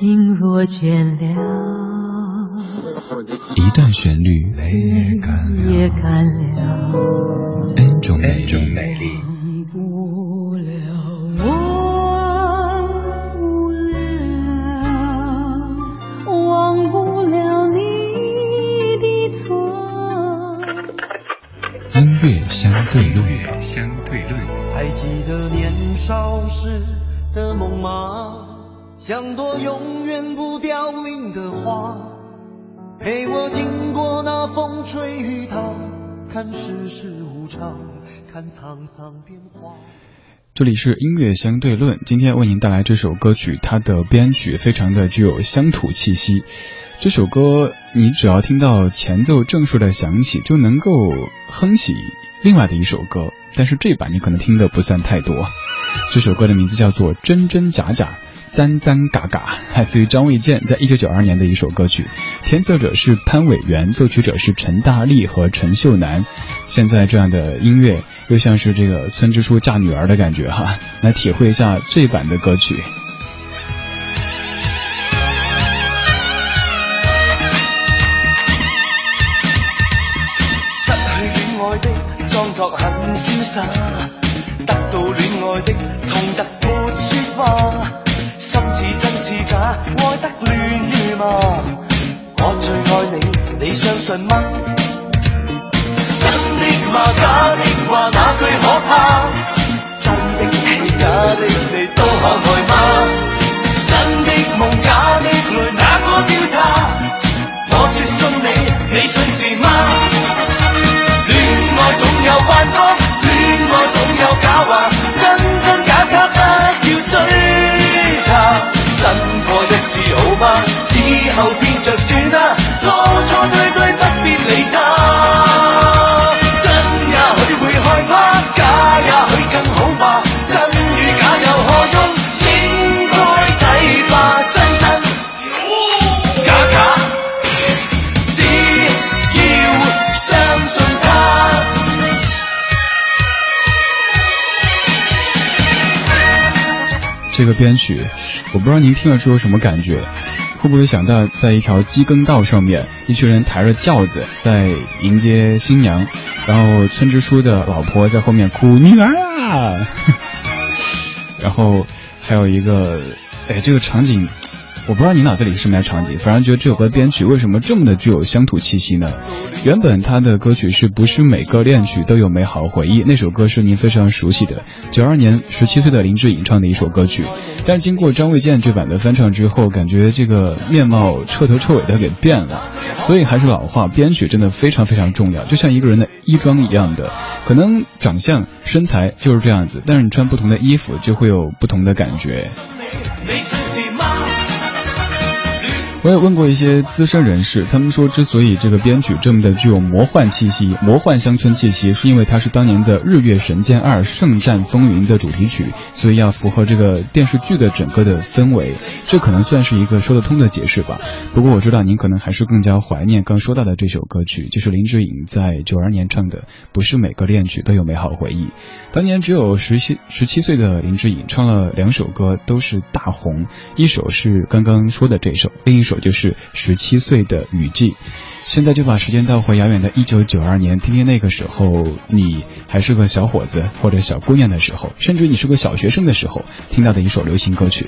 心若倦了，一段旋律，泪也干了，N 种美丽。音乐相对论，相对论。还记得年少时的梦吗？像朵永远不凋零的花，陪我经过那风吹雨打，看世事无常，看沧桑变化。这里是音乐相对论，今天为您带来这首歌曲，它的编曲非常的具有乡土气息。这首歌，你只要听到前奏正式的响起，就能够哼起另外的一首歌。但是这版你可能听的不算太多。这首歌的名字叫做《真真假假》，簪簪嘎嘎，来自于张卫健在一九九二年的一首歌曲。填词者是潘伟元，作曲者是陈大力和陈秀楠。现在这样的音乐，又像是这个村支书嫁女儿的感觉哈。来体会一下这版的歌曲。失去恋爱的，装作很潇洒，得到恋爱的你，你这个编曲，我不知道您听了之后什么感觉，会不会想到在一条机耕道上面，一群人抬着轿子在迎接新娘，然后村支书的老婆在后面哭女儿啊，然后还有一个，哎，这个场景。我不知道你脑子里是什么样场景，反而觉得这首歌编曲为什么这么的具有乡土气息呢？原本他的歌曲是不是每个恋曲都有美好回忆？那首歌是您非常熟悉的，九二年十七岁的林志颖唱的一首歌曲。但经过张卫健这版的翻唱之后，感觉这个面貌彻头彻尾的给变了。所以还是老话，编曲真的非常非常重要，就像一个人的衣装一样的，可能长相身材就是这样子，但是你穿不同的衣服就会有不同的感觉。我也问过一些资深人士，他们说，之所以这个编曲这么的具有魔幻气息、魔幻乡村气息，是因为它是当年的《日月神剑二：圣战风云》的主题曲，所以要符合这个电视剧的整个的氛围。这可能算是一个说得通的解释吧。不过我知道您可能还是更加怀念刚说到的这首歌曲，就是林志颖在九二年唱的《不是每个恋曲都有美好回忆》。当年只有十七十七岁的林志颖唱了两首歌，都是大红，一首是刚刚说的这首，另一首。首就是十七岁的雨季，现在就把时间倒回遥远的一九九二年，听听那个时候你还是个小伙子或者小姑娘的时候，甚至你是个小学生的时候听到的一首流行歌曲。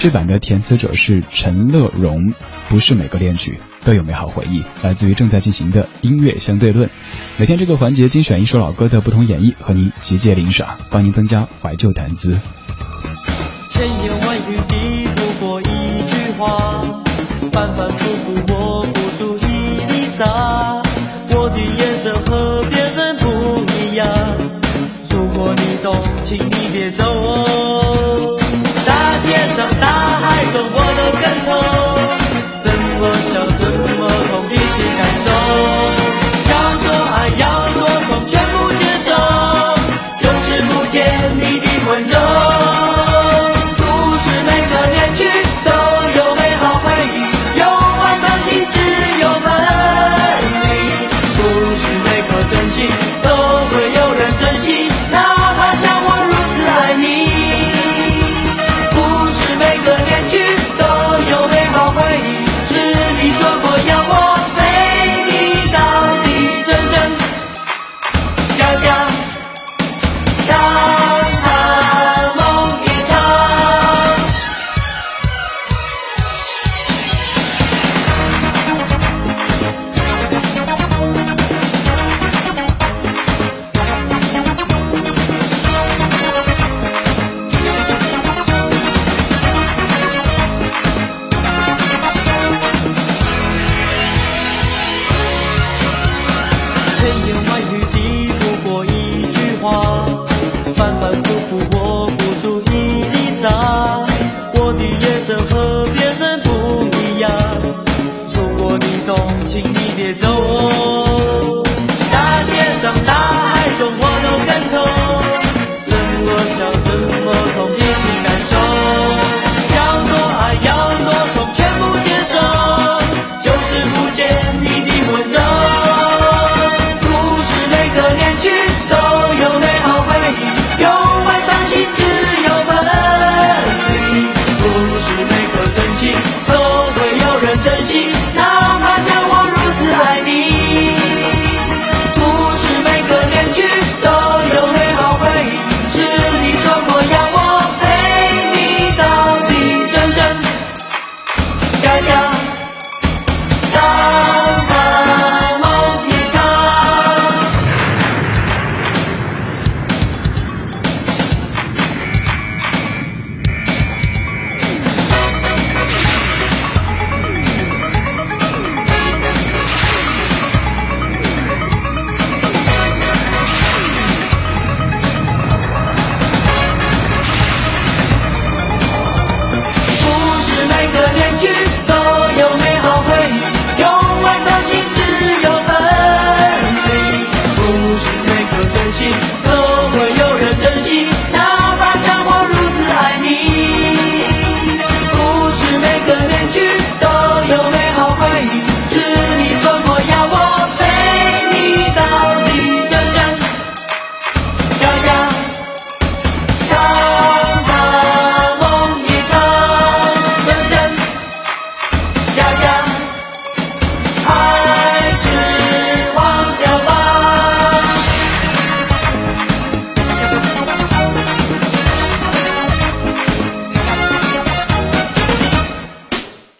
这版的填词者是陈乐融，不是每个恋曲都有美好回忆，来自于正在进行的音乐相对论。每天这个环节精选一首老歌的不同演绎，和您集结领赏，帮您增加怀旧谈资。慢慢